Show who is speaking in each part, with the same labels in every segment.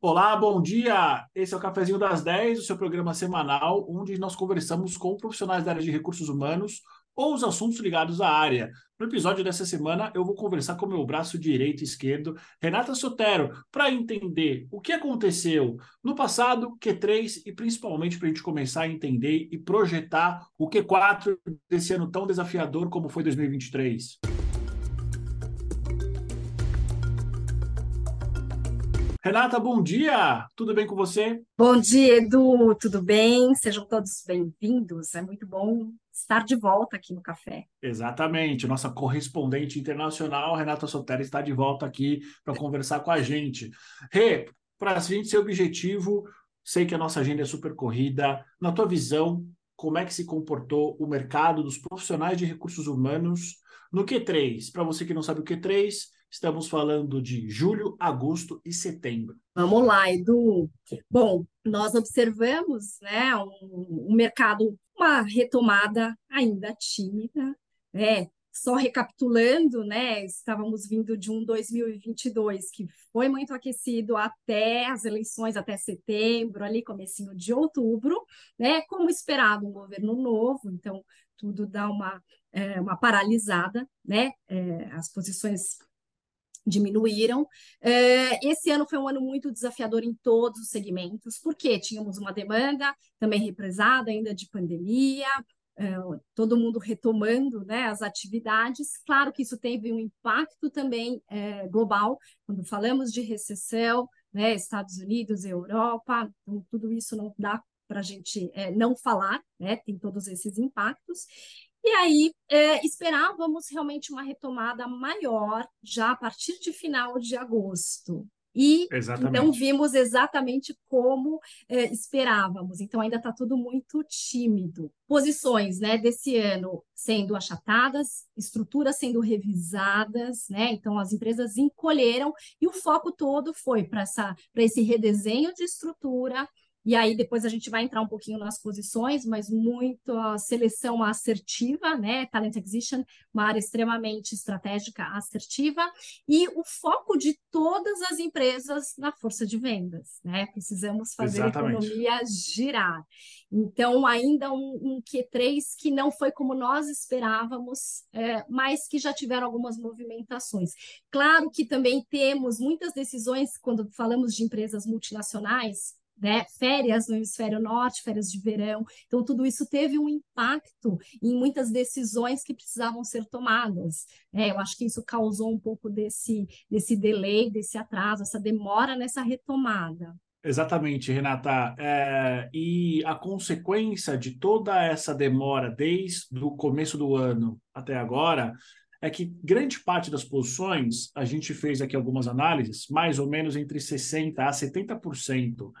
Speaker 1: Olá, bom dia! Esse é o Cafezinho das 10, o seu programa semanal, onde nós conversamos com profissionais da área de recursos humanos ou os assuntos ligados à área. No episódio dessa semana, eu vou conversar com meu braço direito e esquerdo, Renata Sotero, para entender o que aconteceu no passado, Q3, e principalmente para a gente começar a entender e projetar o Q4 desse ano tão desafiador como foi 2023. Renata, bom dia! Tudo bem com você?
Speaker 2: Bom dia, Edu, tudo bem? Sejam todos bem-vindos. É muito bom estar de volta aqui no café.
Speaker 1: Exatamente. Nossa correspondente internacional, Renata Sotero, está de volta aqui para conversar com a gente. Rê, para a gente ser objetivo, sei que a nossa agenda é super corrida. Na tua visão, como é que se comportou o mercado dos profissionais de recursos humanos no Q3? Para você que não sabe o Q3, Estamos falando de julho, agosto e setembro.
Speaker 2: Vamos lá, Edu. Bom, nós observamos né, um, um mercado, uma retomada ainda tímida, né? Só recapitulando, né, estávamos vindo de um 2022 que foi muito aquecido até as eleições, até setembro, ali comecinho de outubro, né, como esperado, um governo novo, então tudo dá uma, é, uma paralisada, né, é, as posições diminuíram. É, esse ano foi um ano muito desafiador em todos os segmentos, porque tínhamos uma demanda também represada ainda de pandemia, é, todo mundo retomando né, as atividades. Claro que isso teve um impacto também é, global, quando falamos de recessão, né, Estados Unidos, Europa, então, tudo isso não dá para a gente é, não falar, né, tem todos esses impactos. E aí é, esperávamos realmente uma retomada maior já a partir de final de agosto. E exatamente. então vimos exatamente como é, esperávamos. Então ainda está tudo muito tímido. Posições né, desse ano sendo achatadas, estruturas sendo revisadas, né? Então as empresas encolheram e o foco todo foi para esse redesenho de estrutura e aí depois a gente vai entrar um pouquinho nas posições, mas muito a seleção assertiva, né? Talent Acquisition, uma área extremamente estratégica assertiva, e o foco de todas as empresas na força de vendas, né? Precisamos fazer Exatamente. a economia girar. Então, ainda um, um Q3 que não foi como nós esperávamos, é, mas que já tiveram algumas movimentações. Claro que também temos muitas decisões, quando falamos de empresas multinacionais, né? Férias no hemisfério norte, férias de verão. Então, tudo isso teve um impacto em muitas decisões que precisavam ser tomadas. É, eu acho que isso causou um pouco desse, desse delay, desse atraso, essa demora nessa retomada.
Speaker 1: Exatamente, Renata. É, e a consequência de toda essa demora desde o começo do ano até agora é que grande parte das posições, a gente fez aqui algumas análises, mais ou menos entre 60% a 70%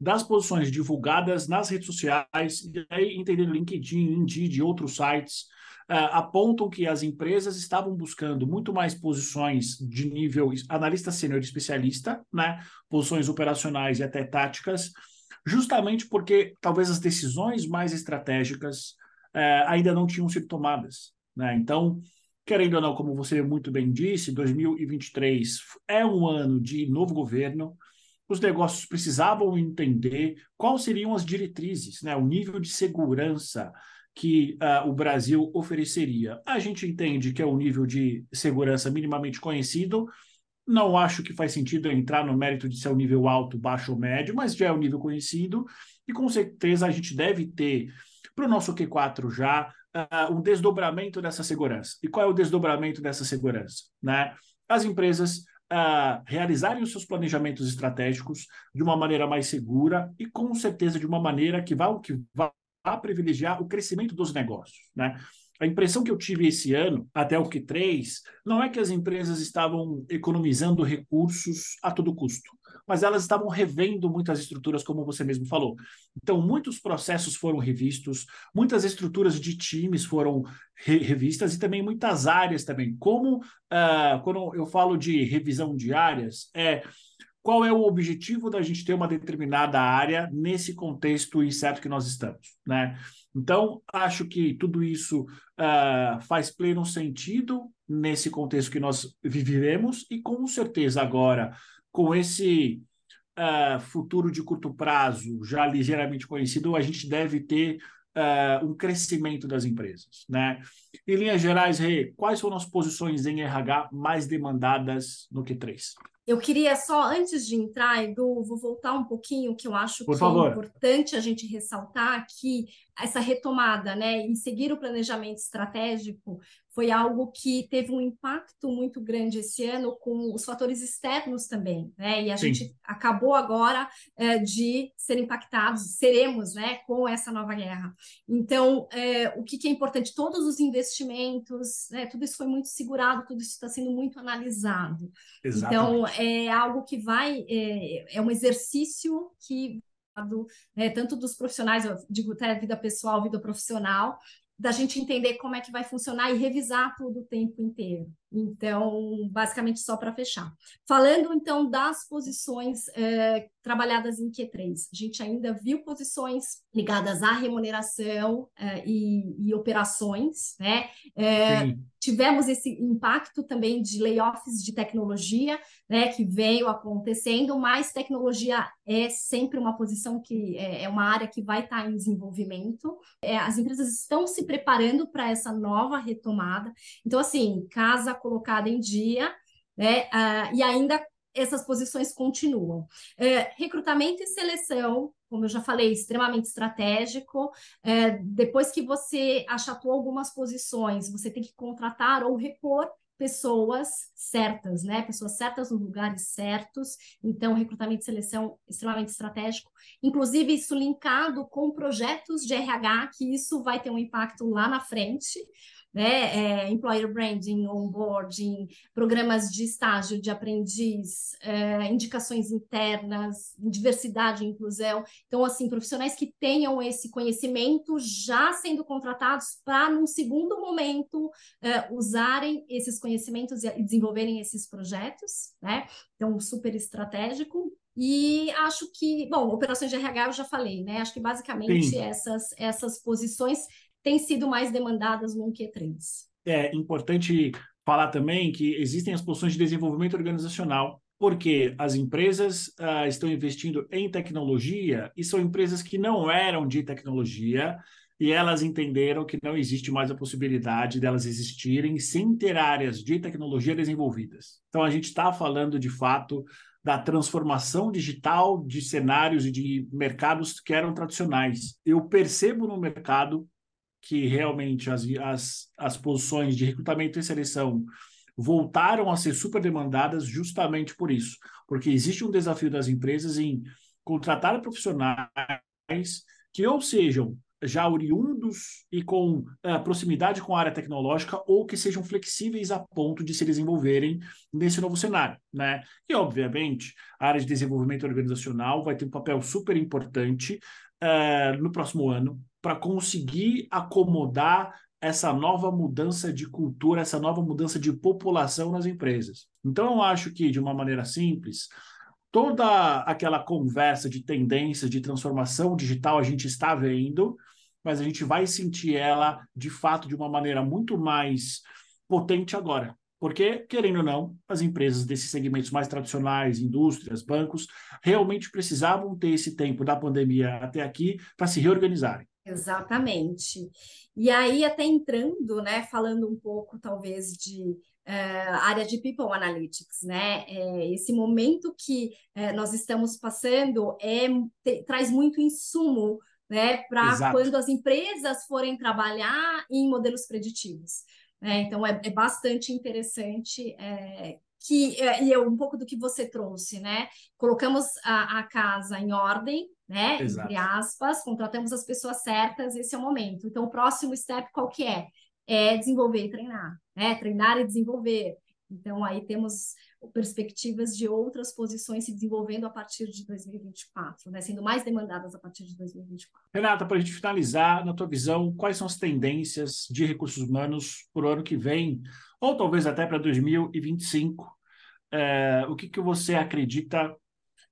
Speaker 1: das posições divulgadas nas redes sociais, e aí entendendo LinkedIn, Indeed e outros sites, uh, apontam que as empresas estavam buscando muito mais posições de nível analista sênior especialista, né? posições operacionais e até táticas, justamente porque talvez as decisões mais estratégicas uh, ainda não tinham sido tomadas. Né? Então, querendo ou não, como você muito bem disse, 2023 é um ano de novo governo, os negócios precisavam entender quais seriam as diretrizes, né, o nível de segurança que uh, o Brasil ofereceria. A gente entende que é um nível de segurança minimamente conhecido. Não acho que faz sentido entrar no mérito de ser um nível alto, baixo ou médio, mas já é um nível conhecido e com certeza a gente deve ter para o nosso Q4 já uh, um desdobramento dessa segurança. E qual é o desdobramento dessa segurança? Né? As empresas uh, realizarem os seus planejamentos estratégicos de uma maneira mais segura e, com certeza, de uma maneira que vá, que vá privilegiar o crescimento dos negócios. Né? A impressão que eu tive esse ano, até o Q3, não é que as empresas estavam economizando recursos a todo custo mas elas estavam revendo muitas estruturas, como você mesmo falou. Então, muitos processos foram revistos, muitas estruturas de times foram re revistas e também muitas áreas também. Como uh, quando eu falo de revisão de áreas, é qual é o objetivo da gente ter uma determinada área nesse contexto incerto que nós estamos, né? Então, acho que tudo isso uh, faz pleno sentido nesse contexto que nós viveremos e com certeza agora com esse uh, futuro de curto prazo já ligeiramente conhecido, a gente deve ter uh, um crescimento das empresas. Né? Em linhas gerais, Rê, quais foram as posições em RH mais demandadas no Q3?
Speaker 2: Eu queria só, antes de entrar, Edu, vou voltar um pouquinho, que eu acho
Speaker 1: Por
Speaker 2: que
Speaker 1: favor.
Speaker 2: é importante a gente ressaltar que essa retomada, né, e seguir o planejamento estratégico foi algo que teve um impacto muito grande esse ano com os fatores externos também, né? E a Sim. gente acabou agora é, de ser impactados, seremos, né, com essa nova guerra. Então, é, o que, que, é importante? Todos os investimentos, né, tudo isso foi muito segurado, tudo isso está sendo muito analisado. Exatamente. Então, é algo que vai, é, é um exercício que né, tanto dos profissionais, eu digo até vida pessoal, vida profissional, da gente entender como é que vai funcionar e revisar tudo o tempo inteiro. Então, basicamente, só para fechar. Falando, então, das posições é, trabalhadas em Q3, a gente ainda viu posições ligadas à remuneração é, e, e, operações, né? É, tivemos esse impacto também de layoffs de tecnologia, né, que veio acontecendo, mas tecnologia é sempre uma posição que é, é uma área que vai estar em desenvolvimento. É, as empresas estão se preparando para essa nova retomada. Então, assim, casa colocada em dia, né? Uh, e ainda essas posições continuam. É, recrutamento e seleção, como eu já falei, extremamente estratégico. É, depois que você achatou algumas posições, você tem que contratar ou repor pessoas certas, né? Pessoas certas nos lugares certos. Então, recrutamento e seleção extremamente estratégico. Inclusive, isso linkado com projetos de RH, que isso vai ter um impacto lá na frente né? É, employer branding, onboarding, programas de estágio de aprendiz, é, indicações internas, diversidade e inclusão. Então, assim, profissionais que tenham esse conhecimento já sendo contratados para, num segundo momento, é, usarem esses conhecimentos e desenvolverem esses projetos, né? Então, super estratégico. E acho que, bom, operações de RH eu já falei, né? Acho que basicamente essas, essas posições têm sido mais demandadas no Q3.
Speaker 1: É importante falar também que existem as posições de desenvolvimento organizacional, porque as empresas uh, estão investindo em tecnologia e são empresas que não eram de tecnologia e elas entenderam que não existe mais a possibilidade delas existirem sem ter áreas de tecnologia desenvolvidas. Então a gente está falando de fato da transformação digital de cenários e de mercados que eram tradicionais. Eu percebo no mercado que realmente as, as, as posições de recrutamento e seleção voltaram a ser super demandadas justamente por isso, porque existe um desafio das empresas em contratar profissionais que ou sejam já oriundos e com uh, proximidade com a área tecnológica ou que sejam flexíveis a ponto de se desenvolverem nesse novo cenário, né? E obviamente a área de desenvolvimento organizacional vai ter um papel super importante uh, no próximo ano para conseguir acomodar essa nova mudança de cultura, essa nova mudança de população nas empresas. Então, eu acho que, de uma maneira simples, toda aquela conversa de tendência de transformação digital a gente está vendo, mas a gente vai sentir ela, de fato, de uma maneira muito mais potente agora. Porque, querendo ou não, as empresas desses segmentos mais tradicionais, indústrias, bancos, realmente precisavam ter esse tempo da pandemia até aqui para se reorganizarem.
Speaker 2: Exatamente. E aí, até entrando, né, falando um pouco, talvez, de Uh, área de People Analytics, né? É, esse momento que uh, nós estamos passando é, te, traz muito insumo, né, para quando as empresas forem trabalhar em modelos preditivos. Né? Então, é, é bastante interessante é, que, é, e é um pouco do que você trouxe, né? Colocamos a, a casa em ordem, né? Exato. Entre aspas, contratamos as pessoas certas, esse é o momento. Então, o próximo step qual que é? É desenvolver e treinar, né? Treinar e desenvolver. Então, aí temos perspectivas de outras posições se desenvolvendo a partir de 2024, né? sendo mais demandadas a partir de 2024.
Speaker 1: Renata, para a gente finalizar, na tua visão, quais são as tendências de recursos humanos para o ano que vem, ou talvez até para 2025? É, o que, que você acredita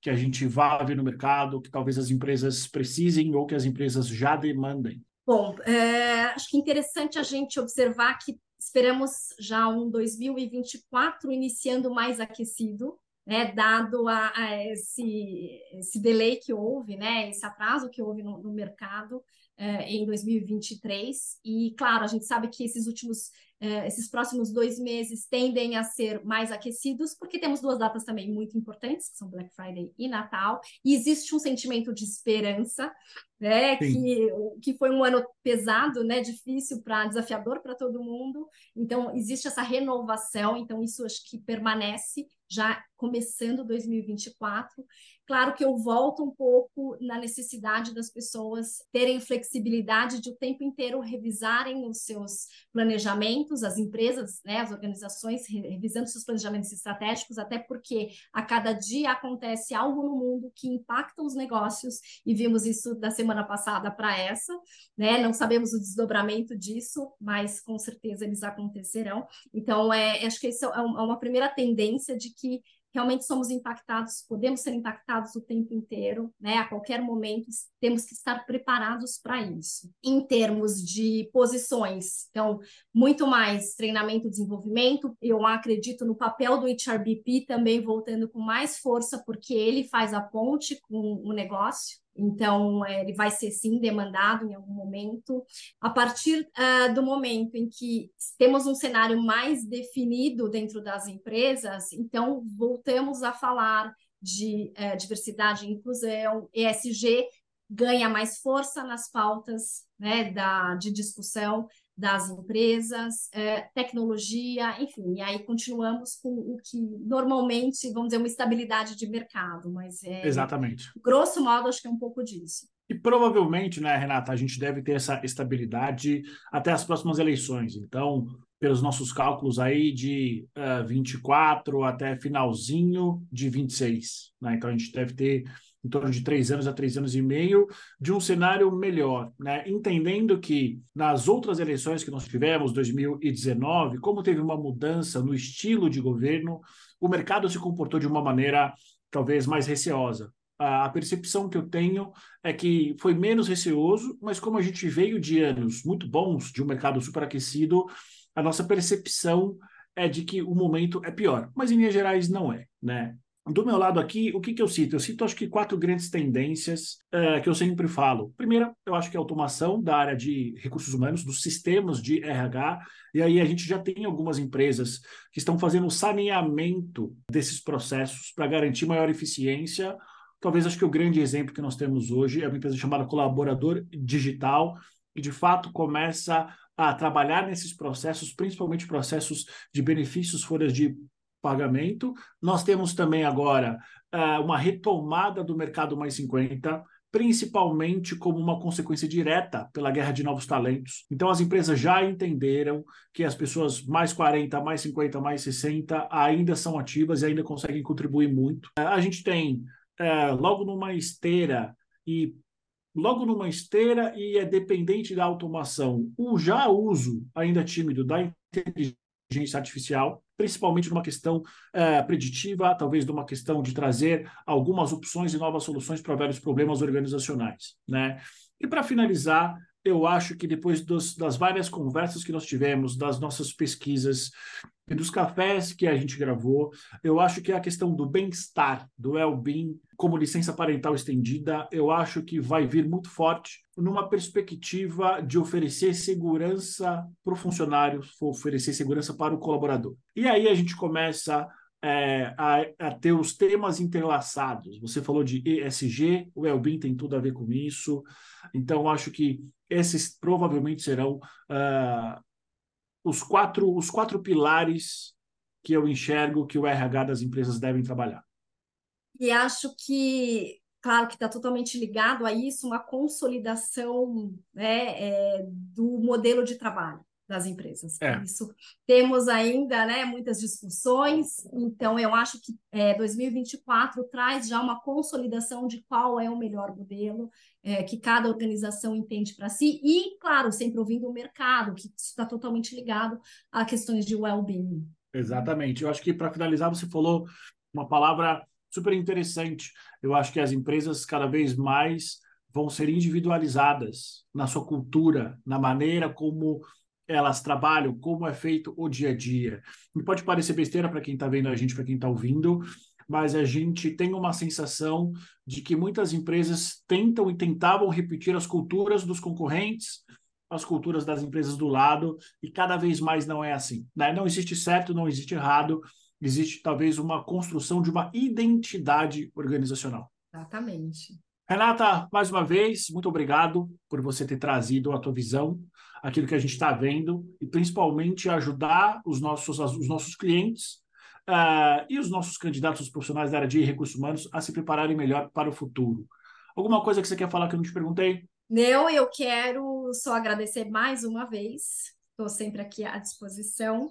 Speaker 1: que a gente vai ver no mercado, que talvez as empresas precisem ou que as empresas já demandem?
Speaker 2: Bom, é, acho que é interessante a gente observar que esperamos já um 2024 iniciando mais aquecido, né, dado a, a esse, esse delay que houve, né, esse atraso que houve no, no mercado é, em 2023. E, claro, a gente sabe que esses últimos é, esses próximos dois meses tendem a ser mais aquecidos, porque temos duas datas também muito importantes, que são Black Friday e Natal, e existe um sentimento de esperança, né, que, que foi um ano pesado, né, difícil para desafiador para todo mundo. Então existe essa renovação, então isso acho que permanece já começando 2024. Claro que eu volto um pouco na necessidade das pessoas terem flexibilidade de o tempo inteiro revisarem os seus planejamentos, as empresas, né, as organizações revisando seus planejamentos estratégicos, até porque a cada dia acontece algo no mundo que impacta os negócios e vimos isso da semana passada para essa, né? Não sabemos o desdobramento disso, mas com certeza eles acontecerão. Então, é, acho que isso é, é uma primeira tendência de que realmente somos impactados, podemos ser impactados o tempo inteiro, né? A qualquer momento temos que estar preparados para isso. Em termos de posições, então, muito mais treinamento e desenvolvimento, eu acredito no papel do HRBP também voltando com mais força, porque ele faz a ponte com o negócio, então, é, ele vai ser sim demandado em algum momento. A partir uh, do momento em que temos um cenário mais definido dentro das empresas, então voltamos a falar de uh, diversidade e inclusão, ESG ganha mais força nas pautas né, da, de discussão das empresas, é, tecnologia, enfim, e aí continuamos com o que normalmente, vamos dizer, uma estabilidade de mercado, mas é,
Speaker 1: Exatamente.
Speaker 2: Grosso modo, acho que é um pouco disso.
Speaker 1: E provavelmente, né, Renata, a gente deve ter essa estabilidade até as próximas eleições. Então, pelos nossos cálculos aí de uh, eh, 24 até finalzinho de 26. Né? Então, a gente deve ter em torno de três anos a três anos e meio, de um cenário melhor, né? entendendo que nas outras eleições que nós tivemos, 2019, como teve uma mudança no estilo de governo, o mercado se comportou de uma maneira talvez mais receosa. A percepção que eu tenho é que foi menos receoso, mas como a gente veio de anos muito bons, de um mercado superaquecido, a nossa percepção é de que o momento é pior. Mas em linhas gerais não é, né? Do meu lado aqui, o que, que eu cito? Eu cito, acho que, quatro grandes tendências é, que eu sempre falo. Primeira, eu acho que é a automação da área de recursos humanos, dos sistemas de RH, e aí a gente já tem algumas empresas que estão fazendo o saneamento desses processos para garantir maior eficiência. Talvez acho que o grande exemplo que nós temos hoje é uma empresa chamada Colaborador Digital, que de fato começa a trabalhar nesses processos, principalmente processos de benefícios, folhas de pagamento. Nós temos também agora uh, uma retomada do mercado mais 50, principalmente como uma consequência direta pela guerra de novos talentos. Então, as empresas já entenderam que as pessoas mais 40, mais 50, mais 60 ainda são ativas e ainda conseguem contribuir muito. Uh, a gente tem, uh, logo numa esteira e logo numa esteira e é dependente da automação, o já uso ainda tímido da inteligência artificial principalmente numa questão é, preditiva, talvez numa questão de trazer algumas opções e novas soluções para vários problemas organizacionais. Né? E para finalizar, eu acho que depois dos, das várias conversas que nós tivemos, das nossas pesquisas e dos cafés que a gente gravou, eu acho que a questão do bem-estar, do well-being, como licença parental estendida, eu acho que vai vir muito forte numa perspectiva de oferecer segurança para o funcionário, oferecer segurança para o colaborador. E aí a gente começa é, a, a, ter os temas entrelaçados. Você falou de ESG, o well-being tem tudo a ver com isso. Então, acho que esses provavelmente serão uh, os, quatro, os quatro pilares que eu enxergo que o RH das empresas devem trabalhar.
Speaker 2: E acho que, claro que está totalmente ligado a isso, uma consolidação né, é, do modelo de trabalho das empresas. É. Isso temos ainda né, muitas discussões, então eu acho que é, 2024 traz já uma consolidação de qual é o melhor modelo é, que cada organização entende para si, e, claro, sempre ouvindo o mercado, que está totalmente ligado a questões de well-being.
Speaker 1: Exatamente. Eu acho que, para finalizar, você falou uma palavra super interessante. Eu acho que as empresas cada vez mais vão ser individualizadas na sua cultura, na maneira como elas trabalham, como é feito o dia a dia. E pode parecer besteira para quem está vendo a gente, para quem está ouvindo, mas a gente tem uma sensação de que muitas empresas tentam e tentavam repetir as culturas dos concorrentes, as culturas das empresas do lado, e cada vez mais não é assim. Né? Não existe certo, não existe errado, existe talvez uma construção de uma identidade organizacional.
Speaker 2: Exatamente.
Speaker 1: Renata, mais uma vez, muito obrigado por você ter trazido a tua visão, aquilo que a gente está vendo, e principalmente ajudar os nossos, os nossos clientes uh, e os nossos candidatos, os profissionais da área de recursos humanos, a se prepararem melhor para o futuro. Alguma coisa que você quer falar que eu não te perguntei?
Speaker 2: Não, eu quero só agradecer mais uma vez. Estou sempre aqui à disposição.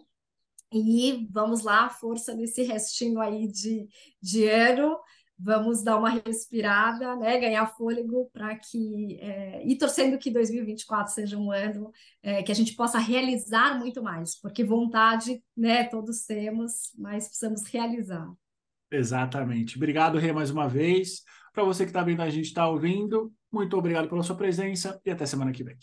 Speaker 2: E vamos lá, força nesse restinho aí de, de ano vamos dar uma respirada, né, ganhar fôlego para que é, e torcendo que 2024 seja um ano é, que a gente possa realizar muito mais, porque vontade, né, todos temos, mas precisamos realizar.
Speaker 1: Exatamente. Obrigado, Rê, mais uma vez. Para você que está vendo a gente está ouvindo, muito obrigado pela sua presença e até semana que vem.